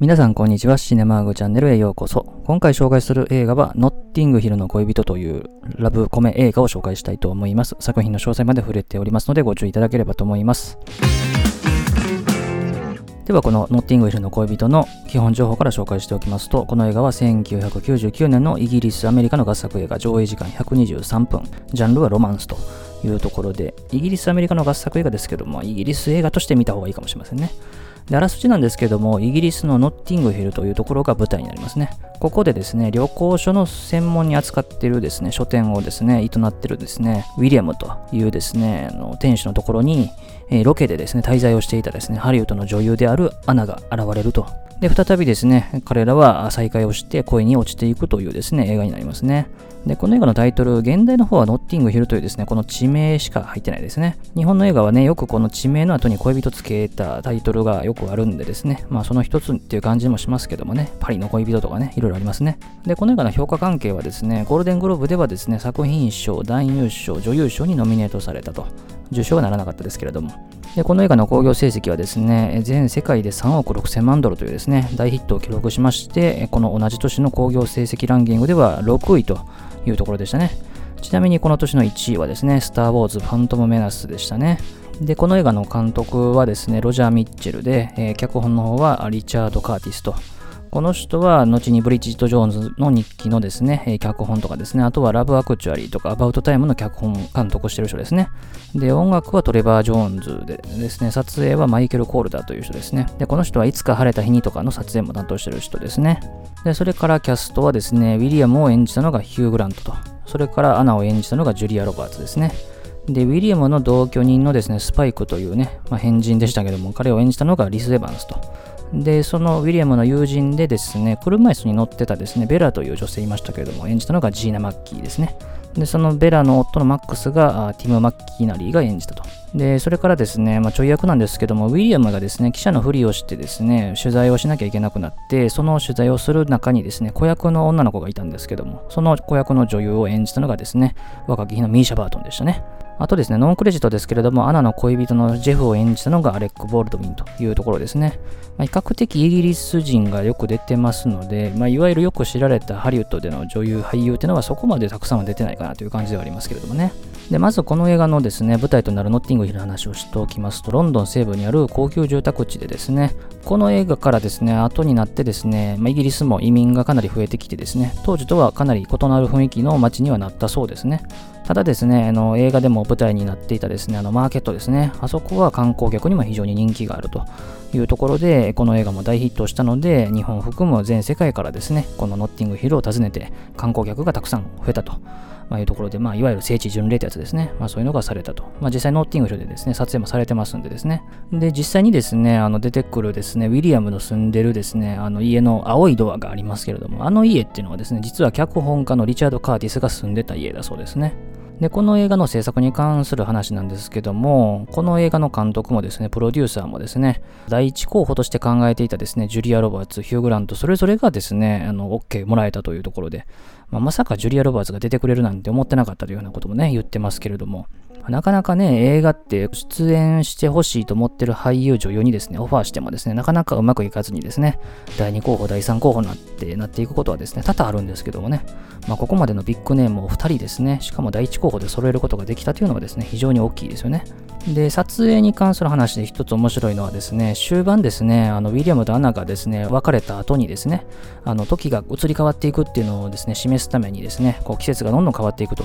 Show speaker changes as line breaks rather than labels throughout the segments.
皆さんこんにちは。シネマーグチャンネルへようこそ。今回紹介する映画は、ノッティングヒルの恋人というラブコメ映画を紹介したいと思います。作品の詳細まで触れておりますのでご注意いただければと思います。ではこのノッティングヒルの恋人の基本情報から紹介しておきますと、この映画は1999年のイギリス・アメリカの合作映画、上映時間123分、ジャンルはロマンスというところで、イギリス・アメリカの合作映画ですけども、イギリス映画として見た方がいいかもしれませんね。で、あらすじなんですけども、イギリスのノッティングヒルというところが舞台になりますね。ここでですね、旅行書の専門に扱っているですね、書店をですね、営ってるですね、ウィリアムというですね、あの店主のところに、えー、ロケでですね、滞在をしていたですね、ハリウッドの女優であるアナが現れると。で、再びですね、彼らは再会をして恋に落ちていくというですね、映画になりますね。で、この映画のタイトル、現代の方はノッティングヒルというですね、この地名しか入ってないですね。日本の映画はね、よくこの地名の後に恋人つけたタイトルがよくあるんでですね、まあその一つっていう感じもしますけどもね、パリの恋人とかね、いろいろありますね。で、この映画の評価関係はですね、ゴールデングローブではですね、作品賞、男優賞、女優賞にノミネートされたと。受賞はならなかったですけれども。で、この映画の興行成績はですね、全世界で3億6000万ドルというですね、大ヒットを記録しまして、この同じ年の興行成績ランキングでは6位というところでしたね。ちなみにこの年の1位はですね、スター・ウォーズ・ファントム・メナスでしたね。で、この映画の監督はですね、ロジャー・ミッチェルで、えー、脚本の方はリチャード・カーティスと。この人は、後にブリッジット・ジョーンズの日記のですね、脚本とかですね、あとはラブ・アクチュアリーとか、アバウト・タイムの脚本監督してる人ですね。で、音楽はトレバー・ジョーンズでですね、撮影はマイケル・コールターという人ですね。で、この人はいつか晴れた日にとかの撮影も担当してる人ですね。で、それからキャストはですね、ウィリアムを演じたのがヒュー・グラントと、それからアナを演じたのがジュリア・ロバーツですね。で、ウィリアムの同居人のですね、スパイクというね、まあ、変人でしたけども、彼を演じたのがリス・エヴァンスと。で、そのウィリアムの友人でですね、車椅子に乗ってたですね、ベラという女性いましたけれども、演じたのがジーナ・マッキーですね。で、そのベラの夫のマックスがティム・マッキーナリーが演じたと。で、それからですね、まあ、ちょい役なんですけども、ウィリアムがですね、記者のふりをしてですね、取材をしなきゃいけなくなって、その取材をする中にですね、子役の女の子がいたんですけども、その子役の女優を演じたのがですね、若き日のミーシャ・バートンでしたね。あとですね、ノンクレジットですけれども、アナの恋人のジェフを演じたのがアレック・ボールドウィンというところですね。まあ、比較的イギリス人がよく出てますので、まあ、いわゆるよく知られたハリウッドでの女優、俳優っていうのはそこまでたくさんは出てないかなという感じではありますけれどもね。で、まずこの映画のですね、舞台となるノッティングヒルの話をしておきますと、ロンドン西部にある高級住宅地でですね、この映画からですね、後になってですね、まあ、イギリスも移民がかなり増えてきてですね、当時とはかなり異なる雰囲気の街にはなったそうですね。ただですね、あの映画でも舞台になっていたですね、あのマーケットですね、あそこは観光客にも非常に人気があるというところで、この映画も大ヒットしたので、日本を含む全世界からですね、このノッティングヒルを訪ねて観光客がたくさん増えたと。まあ、いうところで、まあ、いわゆる聖地巡礼ってやつですね。まあ、そういうのがされたと。まあ、実際ノッティングヒルでですね、撮影もされてますんでですね。で、実際にですね、あの出てくるですね、ウィリアムの住んでるですね、あの家の青いドアがありますけれども、あの家っていうのはですね、実は脚本家のリチャード・カーティスが住んでた家だそうですね。で、この映画の制作に関する話なんですけども、この映画の監督もですね、プロデューサーもですね、第一候補として考えていたですね、ジュリア・ロバーツ、ヒュー・グラント、それぞれがですね、あの、OK もらえたというところで、まあ、まさかジュリア・ロバーツが出てくれるなんて思ってなかったというようなこともね、言ってますけれども、なかなかね、映画って出演してほしいと思ってる俳優女優にですね、オファーしてもですね、なかなかうまくいかずにですね、第2候補、第3候補になってなっていくことはですね、多々あるんですけどもね、まあ、ここまでのビッグネームを2人ですね、しかも第1候補で揃えることができたというのはですね、非常に大きいですよね。で、撮影に関する話で一つ面白いのはですね、終盤ですね、あのウィリアムとアナがですね、別れた後にですね、あの時が移り変わっていくっていうのをですね、示すためにですね、こう季節がどんどん変わっていくと。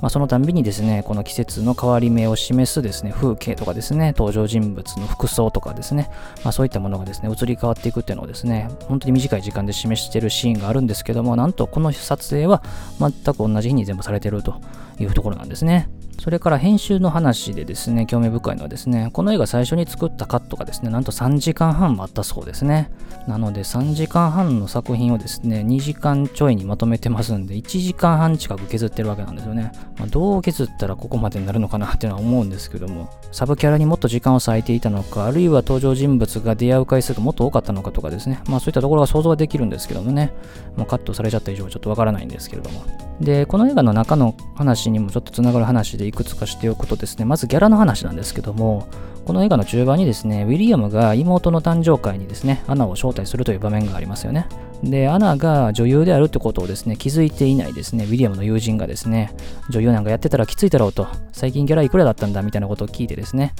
まあ、そのたんびにですね、この季節の変わり目を示すですね、風景とかですね、登場人物の服装とかですね、まあ、そういったものがですね、移り変わっていくっていうのをですね、本当に短い時間で示しているシーンがあるんですけども、なんとこの撮影は全く同じ日に全部されているというところなんですね。それから編集の話でですね、興味深いのはですね、この映画最初に作ったカットがですね、なんと3時間半もあったそうですね。なので3時間半の作品をですね、2時間ちょいにまとめてますんで、1時間半近く削ってるわけなんですよね。まあ、どう削ったらここまでになるのかなっていうのは思うんですけども、サブキャラにもっと時間を割いていたのか、あるいは登場人物が出会う回数がもっと多かったのかとかですね、まあそういったところが想像はできるんですけどもね、もうカットされちゃった以上はちょっとわからないんですけれども。で、この映画の中の話にもちょっとつながる話でいくつかしておくとですね、まずギャラの話なんですけども、この映画の中盤にですね、ウィリアムが妹の誕生会にですね、アナを招待するという場面がありますよね。で、アナが女優であるってことをですね、気づいていないですね、ウィリアムの友人がですね、女優なんかやってたらきついだろうと、最近ギャラいくらだったんだみたいなことを聞いてですね、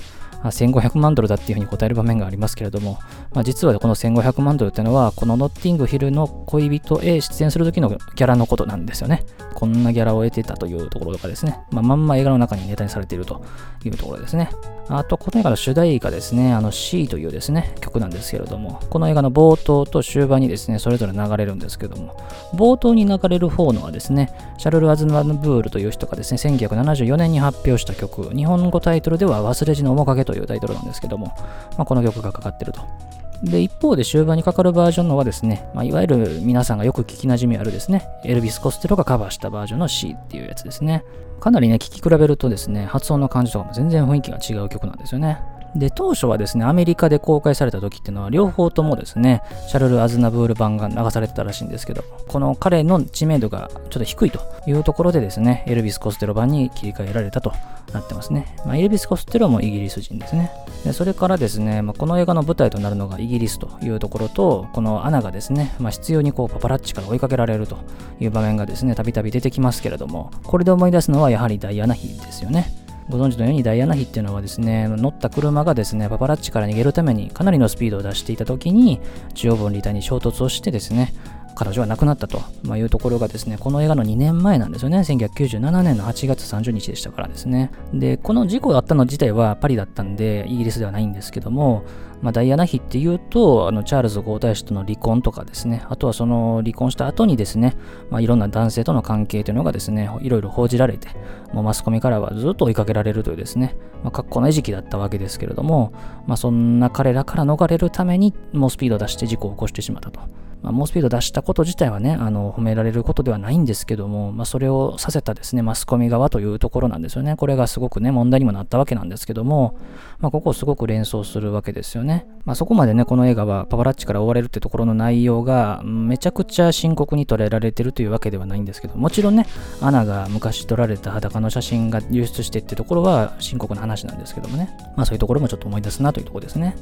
1500万ドルだっていうふうに答える場面がありますけれども、まあ、実はこの1500万ドルっていうのは、このノッティングヒルの恋人へ出演する時のギャラのことなんですよね。こんなギャラを得てたというところとかですね、まあ、まんま映画の中にネタにされているというところですね。あと、この映画の主題歌ですね、あの C というですね、曲なんですけれども、この映画の冒頭と終盤にですね、それぞれ流れるんですけども、冒頭に流れる方のはですね、シャルル・アズナブールという人がですね、1974年に発表した曲、日本語タイトルでは忘れじの面影とというタイトルなんですけども、まあ、この曲がかかってると。で、一方で終盤にかかるバージョンのはですね、まあ、いわゆる皆さんがよく聞きなじみあるですね、エルビス・コステロがカバーしたバージョンの C っていうやつですね。かなりね、聴き比べるとですね、発音の感じとかも全然雰囲気が違う曲なんですよね。で、当初はですね、アメリカで公開された時っていうのは、両方ともですね、シャルル・アズナブール版が流されてたらしいんですけど、この彼の知名度がちょっと低いというところでですね、エルビス・コステロ版に切り替えられたとなってますね。まあ、エルビス・コステロもイギリス人ですね。でそれからですね、まあ、この映画の舞台となるのがイギリスというところと、このアナがですね、まあ、必要にこうパパラッチから追いかけられるという場面がですね、たびたび出てきますけれども、これで思い出すのはやはりダイアナ妃ですよね。ご存知のようにダイアナ妃っていうのはですね、乗った車がですね、パパラッチから逃げるためにかなりのスピードを出していた時に、中央分離帯に衝突をしてですね、彼女は亡くなったというところがですね、この映画の2年前なんですよね。1997年の8月30日でしたからですね。で、この事故があったの自体はパリだったんで、イギリスではないんですけども、まあ、ダイアナ妃っていうと、あのチャールズ皇太子との離婚とかですね、あとはその離婚した後にですね、まあ、いろんな男性との関係というのがですね、いろいろ報じられて、もうマスコミからはずっと追いかけられるというですね、まあ、格好の餌食だったわけですけれども、まあ、そんな彼らから逃れるために、猛スピードを出して事故を起こしてしまったと。まあ、猛スピード出したこと自体はね、あの褒められることではないんですけども、まあ、それをさせたですね、マスコミ側というところなんですよね。これがすごくね、問題にもなったわけなんですけども、まあ、ここをすごく連想するわけですよね。まあ、そこまでね、この映画はパパラッチから追われるってところの内容が、めちゃくちゃ深刻に捉えられてるというわけではないんですけど、もちろんね、アナが昔撮られた裸の写真が流出してってところは深刻な話なんですけどもね、まあそういうところもちょっと思い出すなというところですね。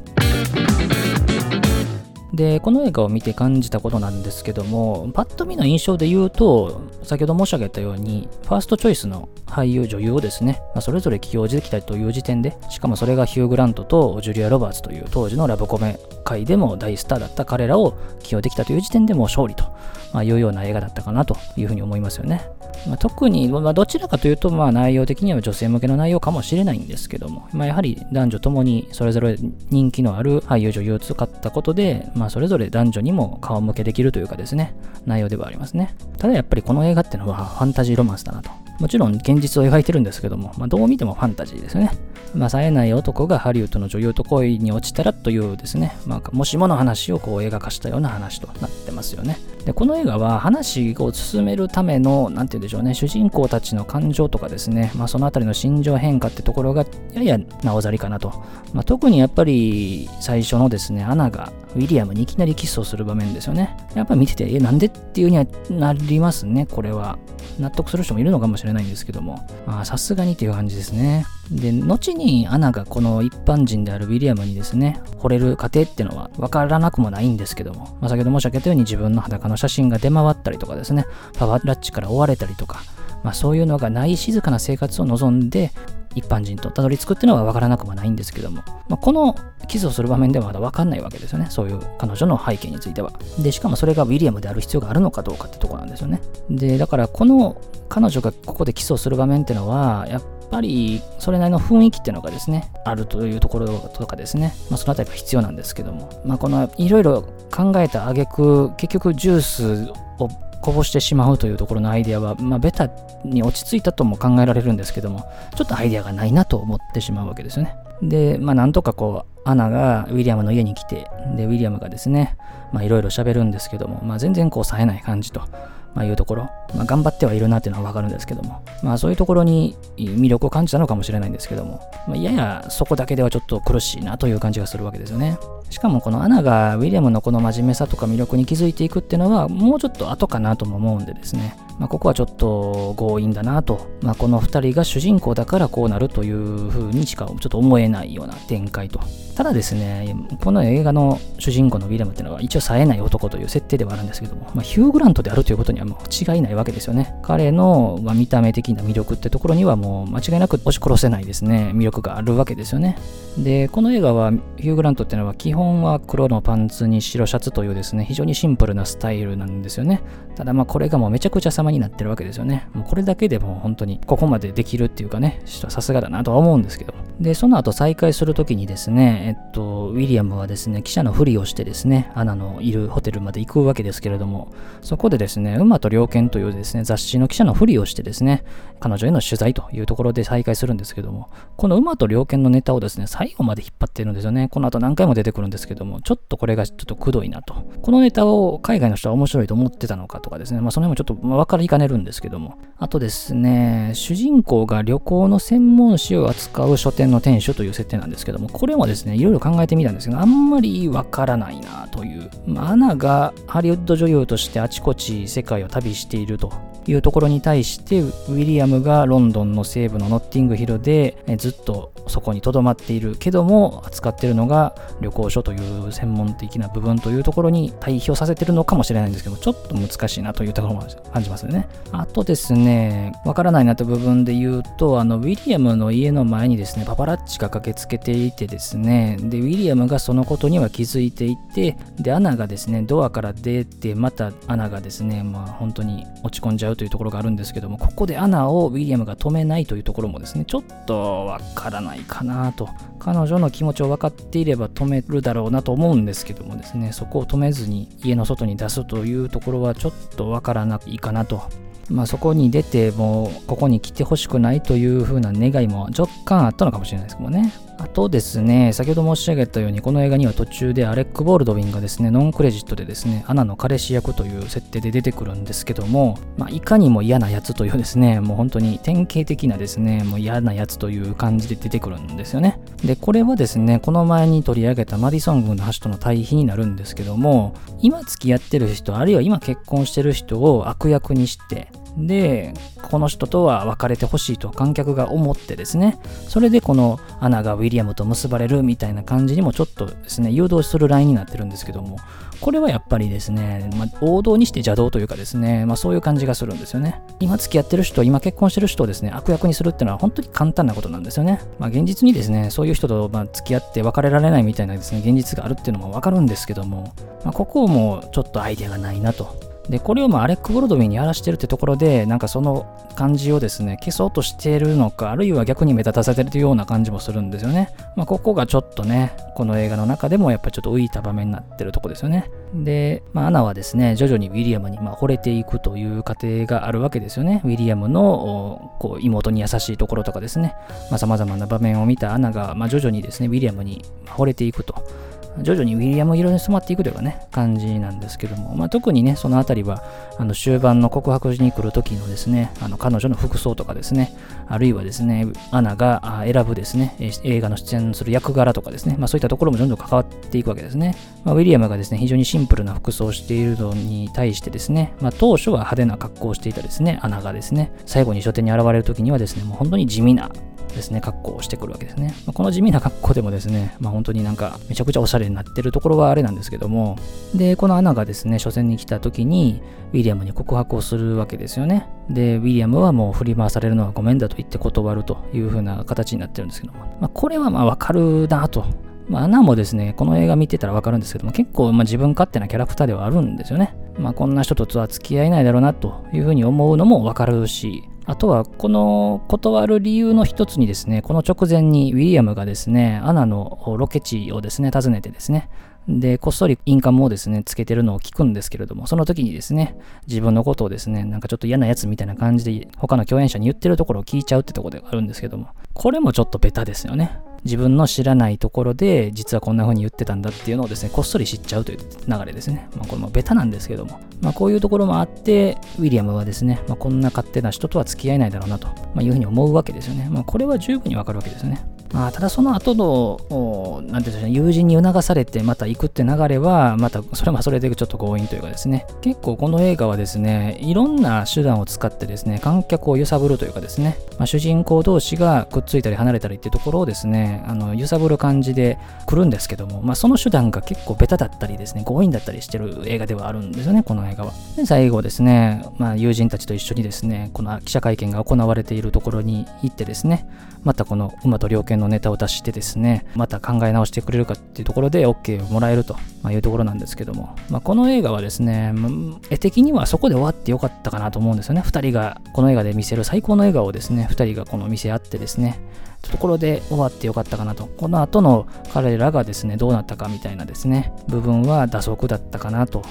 で、この映画を見て感じたことなんですけども、パッと見の印象で言うと、先ほど申し上げたように、ファーストチョイスの俳優、女優をですね、まあ、それぞれ起用できたという時点で、しかもそれがヒュー・グラントとジュリア・ロバーツという当時のラブコメ界でも大スターだった彼らを起用できたという時点でもう勝利と、まあ、いうような映画だったかなというふうに思いますよね。まあ、特に、まあ、どちらかというと、まあ、内容的には女性向けの内容かもしれないんですけども、まあ、やはり男女ともにそれぞれ人気のある俳優女優を使ったことで、まあ、それぞれ男女にも顔向けできるというかですね、内容ではありますね。ただやっぱりこの映画ってのはファンタジーロマンスだなと。もちろん現実を描いてるんですけども、まあ、どう見てもファンタジーですね。まあ、冴えない男がハリウッドの女優と恋に落ちたらというですね、まあ、もしもの話をこう映画化したような話となってますよね。で、この映画は話を進めるための、なんて言うんでしょうね、主人公たちの感情とかですね、まあ、そのあたりの心情変化ってところがややなおざりかなと。まあ、特にやっぱり最初のですね、アナがウィリアムにいきなりキスをする場面ですよね。やっぱ見てて、え、なんでっていうにはなりますね、これは。納得する人もいるのかもしれないんですけども、さすがにっていう感じですね。で、後にアナがこの一般人であるウィリアムにですね、惚れる過程っていうのは分からなくもないんですけども、まあ、先ほど申し上げたように自分の裸の写真が出回ったりとかですね、パワーラッチから追われたりとか、まあ、そういうのがない静かな生活を望んで、一般人とたどり着くっていうのは分からなくもないんですけども、まあ、このキスをする場面ではまだ分かんないわけですよね。そういう彼女の背景については。で、しかもそれがウィリアムである必要があるのかどうかってとこなんですよね。で、だからこの彼女がここでキスをする場面っていうのは、やっっぱりそれなりの雰囲気っていうのがですね、あるというところとかですね、まあ、そのあたりが必要なんですけども、まあ、このいろいろ考えた挙句、結局ジュースをこぼしてしまうというところのアイデアは、まあ、ベタに落ち着いたとも考えられるんですけども、ちょっとアイデアがないなと思ってしまうわけですよね。で、まあ、なんとかこう、アナがウィリアムの家に来て、で、ウィリアムがですね、まあ、いろいろ喋るんですけども、まあ、全然こう、冴えない感じと。まあ、いうところ、まあ、頑張ってはいるなっていうのはわかるんですけども、まあ、そういうところに魅力を感じたのかもしれないんですけども、まあ、ややそこだけではちょっと苦しいなという感じがするわけですよね。しかもこのアナがウィリアムのこの真面目さとか魅力に気づいていくっていうのはもうちょっと後かなとも思うんでですね、まあ、ここはちょっと強引だなと、まあ、この2人が主人公だからこうなるというふうにしかちょっと思えないような展開と。ただですね、この映画の主人公のウィリアムっていうのは一応冴えない男という設定ではあるんですけども、まあ、ヒュー・グラントであるということにはもう違いないわけですよね。彼の、ま見た目的な魅力ってところにはもう間違いなく押し殺せないですね、魅力があるわけですよね。で、この映画はヒュー・グラントっていうのは基本は黒のパンツに白シャツというですね、非常にシンプルなスタイルなんですよね。ただまあこれがもうめちゃくちゃ様になってるわけですよね。もうこれだけでも本当にここまでできるっていうかね、さすがだなとは思うんですけど。で、その後再会するときにですね、えっと、ウィリアムはですね、記者のふりをしてですね、アナのいるホテルまで行くわけですけれども、そこでですね、馬と猟犬というですね、雑誌の記者のふりをしてですね、彼女への取材というところで再会するんですけども、この馬と猟犬のネタをですね、最後まで引っ張ってるんですよね。この後何回も出てくるんですけども、ちょっとこれがちょっとくどいなと。このネタを海外の人は面白いと思ってたのかとかですね、まあその辺もちょっと分かりかねるんですけども、あとですね、主人公が旅行の専門誌を扱う書店の店主という設定なんですけども、これもですね、いろいろ考えてみたんですが、あんまりわからないなという。まあ、アナがハリウッド女優としてあちこち世界を旅しているというところに対してウィリアムがロンドンの西部のノッティングヒルでずっとそこに留まっているけども扱っているのが旅行書という専門的な部分というところに対比をさせてるのかもしれないんですけどちょっと難しいなというところも感じますよね。あとですねわからないなという部分で言うとあのウィリアムの家の前にですねパパラッチが駆けつけていてですねでウィリアムがそのことには気づいていてでアナがですねドアから出てまたアナがですねまあ本当に落ち込んじゃうというところがあるんですけどもここでアナをウィリアムが止めないというところもですねちょっとわからないかなと彼女の気持ちを分かっていれば止めるだろうなと思うんですけどもですねそこを止めずに家の外に出すというところはちょっとわからないかなとまあ、そこに出てもうここに来てほしくないという風な願いも若干あったのかもしれないですけどね。あとですね、先ほど申し上げたように、この映画には途中でアレック・ボールドウィンがですね、ノンクレジットでですね、アナの彼氏役という設定で出てくるんですけども、まあ、いかにも嫌なやつというですね、もう本当に典型的なですね、もう嫌なやつという感じで出てくるんですよね。で、これはですね、この前に取り上げたマディソン軍の橋との対比になるんですけども、今付き合ってる人、あるいは今結婚してる人を悪役にして、で、この人とは別れてほしいと観客が思ってですね、それでこのアナがウィリアムと結ばれるみたいな感じにもちょっとですね、誘導するラインになってるんですけども、これはやっぱりですね、まあ、王道にして邪道というかですね、まあ、そういう感じがするんですよね。今付き合ってる人、今結婚してる人をですね、悪役にするっていうのは本当に簡単なことなんですよね。まあ、現実にですね、そういう人とま付き合って別れられないみたいなですね、現実があるっていうのもわかるんですけども、まあ、ここもちょっとアイデアがないなと。で、これをまあアレック・ボルドウィンにやらしてるってところで、なんかその感じをですね、消そうとしてるのか、あるいは逆に目立たせてるような感じもするんですよね。まあ、ここがちょっとね、この映画の中でもやっぱりちょっと浮いた場面になってるとこですよね。で、まあ、アナはですね、徐々にウィリアムにまあ惚れていくという過程があるわけですよね。ウィリアムのこう妹に優しいところとかですね、まあ、様々な場面を見たアナが、まあ徐々にですね、ウィリアムに惚れていくと。徐々にウィリアム色に染まっていくというかね、感じなんですけども、まあ、特にね、そのあたりは、あの終盤の告白しに来る時のですね、あの彼女の服装とかですね、あるいはですね、アナが選ぶですね、映画の出演する役柄とかですね、まあ、そういったところもどんどん関わっていくわけですね。まあ、ウィリアムがですね、非常にシンプルな服装をしているのに対してですね、まあ、当初は派手な格好をしていたですね、アナがですね、最後に書店に現れる時にはですね、もう本当に地味なですね、格好をしてくるわけですね。まあ、この地味な格好でもですね、まあ、本当になんかめちゃくちゃおしゃれになってるところはあれなんですけども、で、このアナがですね、初戦に来た時に、ウィリアムに告白をするわけですよね。で、ウィリアムはもう振り回されるのはごめんだと言って断るという風な形になってるんですけども、まあ、これはまあわかるなと。まあ、アナもですね、この映画見てたらわかるんですけども、結構まあ自分勝手なキャラクターではあるんですよね。まあ、こんな人とは付き合えないだろうなというふうに思うのもわかるし、あとは、この断る理由の一つにですね、この直前にウィリアムがですね、アナのロケ地をですね、訪ねてですね、で、こっそりインカムをですね、つけてるのを聞くんですけれども、その時にですね、自分のことをですね、なんかちょっと嫌なやつみたいな感じで、他の共演者に言ってるところを聞いちゃうってところであるんですけども、これもちょっとベタですよね。自分の知らないところで実はこんな風に言ってたんだっていうのをですね、こっそり知っちゃうという流れですね。まあ、これもベタなんですけども、まあ、こういうところもあって、ウィリアムはですね、まあ、こんな勝手な人とは付き合えないだろうなと、まいうふうに思うわけですよね。まあ、これは十分にわかるわけですよね。まあ、ただその後の、なんていうんでしょうね、友人に促されてまた行くって流れは、またそれもそれでちょっと強引というかですね、結構この映画はですね、いろんな手段を使ってですね、観客を揺さぶるというかですね、まあ、主人公同士がくっついたり離れたりっていうところをですね、あの揺さぶる感じで来るんですけども、まあ、その手段が結構ベタだったりですね、強引だったりしてる映画ではあるんですよね、この映画は。で最後ですね、まあ、友人たちと一緒にですね、この記者会見が行われているところに行ってですね、またこの馬と猟犬のネタを出してですね、また考え直してくれるかっていうところで OK をもらえるというところなんですけども、まあ、この映画はですね、絵的にはそこで終わってよかったかなと思うんですよね。2人がこの映画で見せる最高の笑顔をですね、2人がこの見せ合ってですね、ところで終わってよかったかなと。この後の彼らがですね、どうなったかみたいなですね、部分は打足だったかなと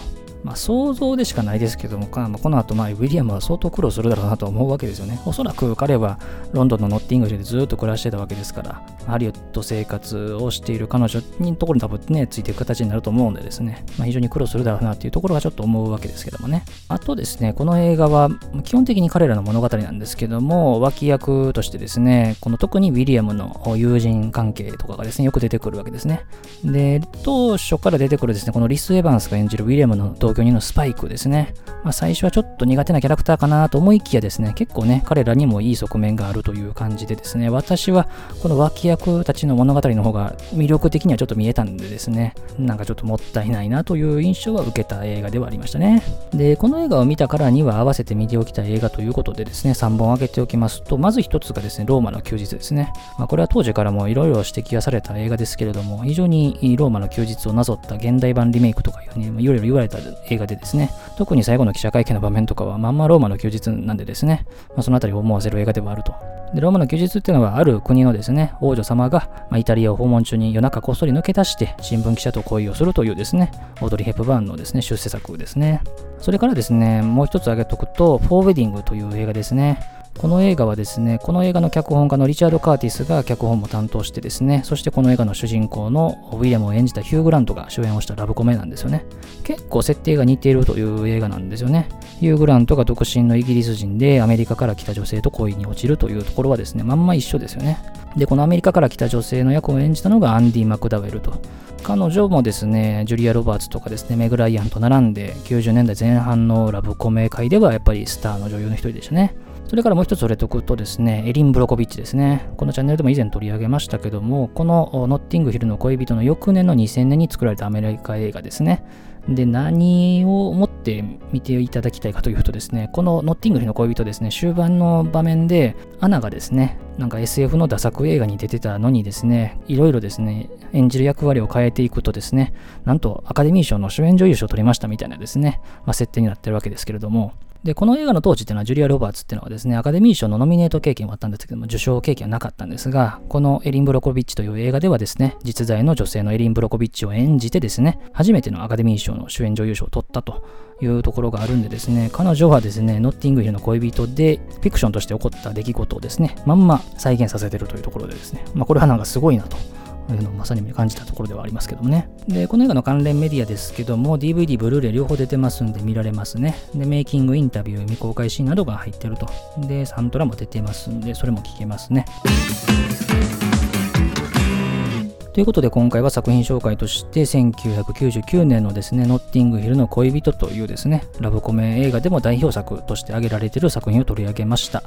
まあ、想像でしかないですけども、まあ、この後、まあ、ウィリアムは相当苦労するだろうなと思うわけですよね。おそらく彼はロンドンのノッティングでずっと暮らしてたわけですから、ハリウッド生活をしている彼女のところに多分ね、ついていく形になると思うんでですね、まあ、非常に苦労するだろうなっていうところはちょっと思うわけですけどもね。あとですね、この映画は基本的に彼らの物語なんですけども、脇役としてですね、この特にウィリアムの友人関係とかがですね、よく出てくるわけですね。で、当初から出てくるですね、このリス・エヴァンスが演じるウィリアムの同居人のスパイクですね。まあ、最初はちょっと苦手なキャラクターかなと思いきやですね、結構ね、彼らにもいい側面があるという感じでですね、私はこの脇役たちの物語の方が魅力的にはちょっと見えたんでですね、なんかちょっともったいないなという印象は受けた映画ではありましたね。で、この映画を見たからには合わせて見ておきたい映画ということでですね、3本挙げておきますと、まず1つがですね、ローマの休日ですね。まあ、これは当時からもいろいろ指摘はされた映画ですけれども、非常にローマの休日をなぞった現代版リメイクとかいうふうにいろいろ言われた映画でですね、特に最後の記者会見の場面とかはまんまローマの休日なんでですね、まあ、そのあたりを思わせる映画ではあると。で、ローマの休日っていうのはある国のですね、王女様が、まあ、イタリアを訪問中に夜中こっそり抜け出して新聞記者と恋をするというですね、オードリー・ヘップバーンのですね、出世作ですね。それからですね、もう一つ挙げとくと、フォーウェディングという映画ですね。この映画はですね、この映画の脚本家のリチャード・カーティスが脚本も担当してですね、そしてこの映画の主人公のウィリアムを演じたヒュー・グラントが主演をしたラブコメなんですよね。結構設定が似ているという映画なんですよね。ヒュー・グラントが独身のイギリス人でアメリカから来た女性と恋に落ちるというところはですね、まんま一緒ですよね。で、このアメリカから来た女性の役を演じたのがアンディ・マクダウェルと。彼女もですね、ジュリア・ロバーツとかですね、メグ・ライアンと並んで、90年代前半のラブコメ界ではやっぱりスターの女優の一人でしたね。それからもう一つ触れておくとですね、エリン・ブロコビッチですね。このチャンネルでも以前取り上げましたけども、このノッティングヒルの恋人の翌年の2000年に作られたアメリカ映画ですね。で、何を思って見ていただきたいかというとですね、このノッティングヒルの恋人ですね、終盤の場面で、アナがですね、なんか SF のダ作映画に出てたのにですね、いろいろですね、演じる役割を変えていくとですね、なんとアカデミー賞の主演女優賞を取りましたみたいなですね、まあ、設定になってるわけですけれども、で、この映画の当時っていうのはジュリア・ロバーツっていうのはですね、アカデミー賞のノミネート経験はあったんですけども、受賞経験はなかったんですが、このエリン・ブロコビッチという映画ではですね、実在の女性のエリン・ブロコビッチを演じてですね、初めてのアカデミー賞の主演女優賞を取ったというところがあるんでですね、彼女はですね、ノッティングヒルの恋人で、フィクションとして起こった出来事をですね、まんま再現させてるというところでですね、まあこれはなんかすごいなと。いうのをまさに感じたところではありますけどもね。で、この映画の関連メディアですけども、DVD、ブルーレイ両方出てますんで見られますね。で、メイキングインタビュー、未公開シーンなどが入ってると。で、サントラも出てますんで、それも聞けますね。ということで今回は作品紹介として1999年のですね、ノッティングヒルの恋人というですね、ラブコメ映画でも代表作として挙げられている作品を取り上げました。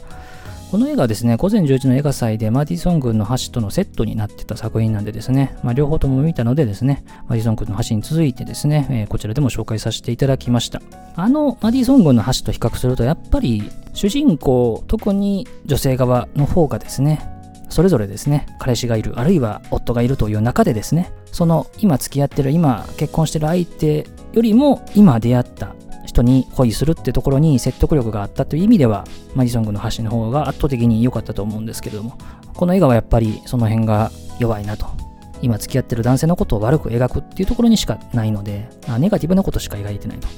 この映画はですね、午前10時の映画祭でマディソン軍の橋とのセットになってた作品なんでですね、まあ、両方とも見たのでですね、マディソン軍の橋に続いてですね、えー、こちらでも紹介させていただきました。あのマディソン軍の橋と比較すると、やっぱり主人公、特に女性側の方がですね、それぞれですね、彼氏がいる、あるいは夫がいるという中でですね、その今付き合ってる、今結婚してる相手よりも今出会った人に恋するってところに説得力があったという意味では、マディソングの橋の方が圧倒的に良かったと思うんですけれども、この映画はやっぱりその辺が弱いなと。今付き合ってる男性のことを悪く描くっていうところにしかないので、ネガティブなことしか描いてないと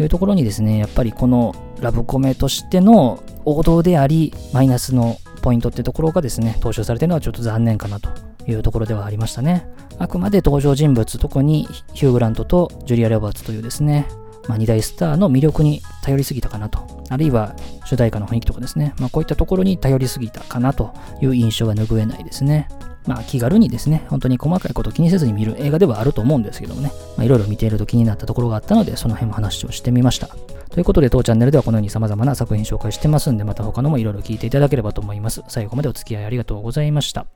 いうところにですね、やっぱりこのラブコメとしての王道であり、マイナスのポイントってところがですね、踏襲されてるのはちょっと残念かなというところではありましたね。あくまで登場人物、特にヒュー・グラントとジュリア・ロバーツというですね、まあ、2大スターの魅力に頼りすぎたかなと。あるいは主題歌の雰囲気とかですね。まあ、こういったところに頼りすぎたかなという印象が拭えないですね。まあ気軽にですね、本当に細かいこと気にせずに見る映画ではあると思うんですけどもね、いろいろ見ていると気になったところがあったので、その辺も話をしてみました。ということで、当チャンネルではこのように様々な作品紹介してますんで、また他のもいろいろ聞いていただければと思います。最後までお付き合いありがとうございました。